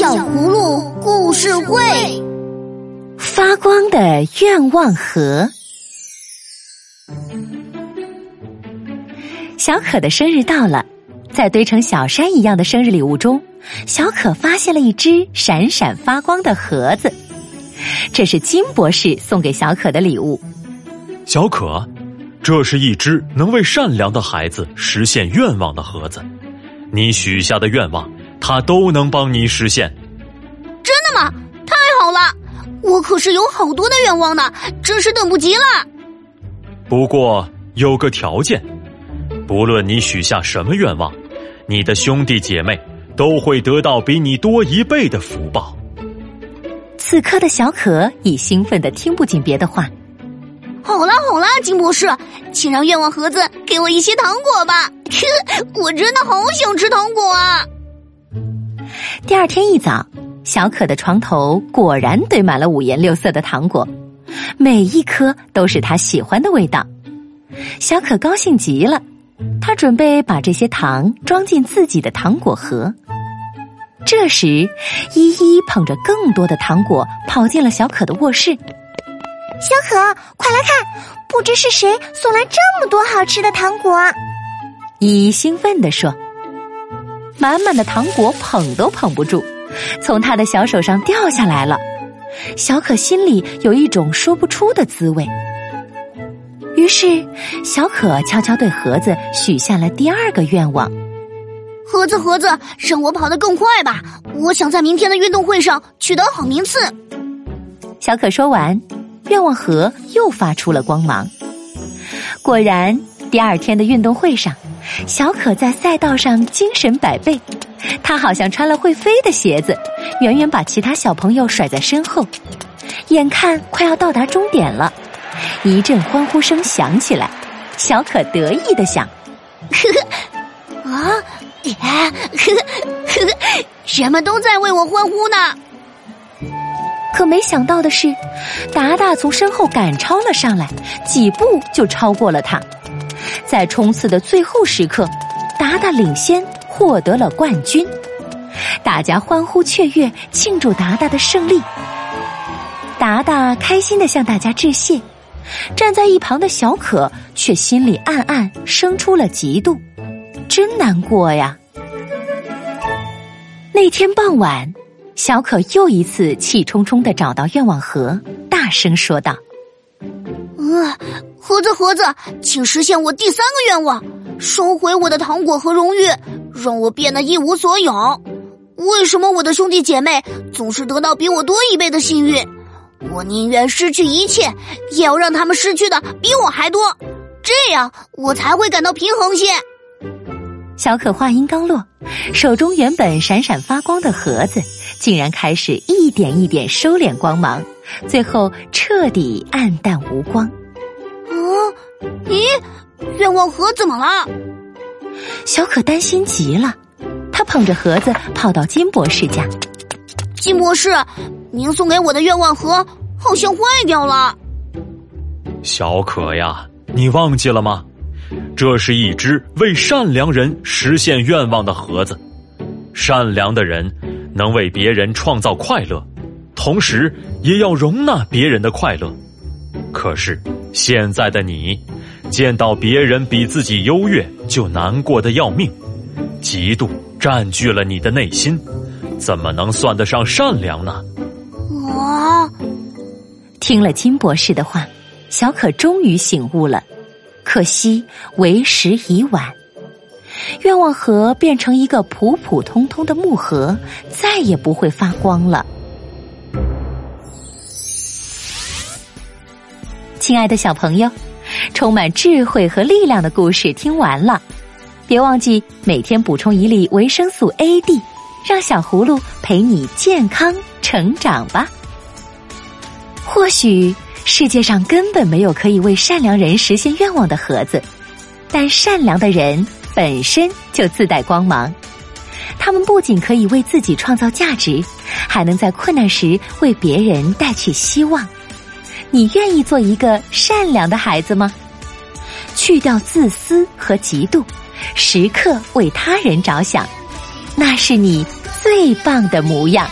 小葫芦故事会，发光的愿望盒。小可的生日到了，在堆成小山一样的生日礼物中，小可发现了一只闪闪发光的盒子。这是金博士送给小可的礼物。小可，这是一只能为善良的孩子实现愿望的盒子。你许下的愿望，它都能帮你实现。真的吗？太好了！我可是有好多的愿望呢，真是等不及了。不过有个条件，不论你许下什么愿望，你的兄弟姐妹都会得到比你多一倍的福报。此刻的小可已兴奋的听不进别的话。好啦好啦，金博士，请让愿望盒子给我一些糖果吧！我真的好想吃糖果啊！第二天一早，小可的床头果然堆满了五颜六色的糖果，每一颗都是他喜欢的味道。小可高兴极了，他准备把这些糖装进自己的糖果盒。这时，依依捧着更多的糖果跑进了小可的卧室。小可，快来看，不知是谁送来这么多好吃的糖果。依依兴奋地说：“满满的糖果捧都捧不住，从他的小手上掉下来了。”小可心里有一种说不出的滋味。于是，小可悄悄对盒子许下了第二个愿望：“盒子，盒子，让我跑得更快吧！我想在明天的运动会上取得好名次。”小可说完。愿望盒又发出了光芒。果然，第二天的运动会上，小可在赛道上精神百倍。他好像穿了会飞的鞋子，远远把其他小朋友甩在身后。眼看快要到达终点了，一阵欢呼声响起来。小可得意的想：“呵呵，啊，呵呵呵，人们都在为我欢呼呢。”可没想到的是，达达从身后赶超了上来，几步就超过了他。在冲刺的最后时刻，达达领先，获得了冠军。大家欢呼雀跃，庆祝达达的胜利。达达开心的向大家致谢，站在一旁的小可却心里暗暗生出了嫉妒，真难过呀。那天傍晚。小可又一次气冲冲的找到愿望盒，大声说道：“呃，盒子盒子，请实现我第三个愿望，收回我的糖果和荣誉，让我变得一无所有。为什么我的兄弟姐妹总是得到比我多一倍的幸运？我宁愿失去一切，也要让他们失去的比我还多，这样我才会感到平衡些。”小可话音刚落，手中原本闪闪发光的盒子。竟然开始一点一点收敛光芒，最后彻底暗淡无光。啊，咦，愿望盒怎么了？小可担心极了，他捧着盒子跑到金博士家。金博士，您送给我的愿望盒好像坏掉了。小可呀，你忘记了吗？这是一只为善良人实现愿望的盒子，善良的人。能为别人创造快乐，同时也要容纳别人的快乐。可是现在的你，见到别人比自己优越就难过的要命，嫉妒占据了你的内心，怎么能算得上善良呢？啊！听了金博士的话，小可终于醒悟了，可惜为时已晚。愿望盒变成一个普普通通的木盒，再也不会发光了。亲爱的小朋友，充满智慧和力量的故事听完了，别忘记每天补充一粒维生素 A、D，让小葫芦陪你健康成长吧。或许世界上根本没有可以为善良人实现愿望的盒子，但善良的人。本身就自带光芒，他们不仅可以为自己创造价值，还能在困难时为别人带去希望。你愿意做一个善良的孩子吗？去掉自私和嫉妒，时刻为他人着想，那是你最棒的模样。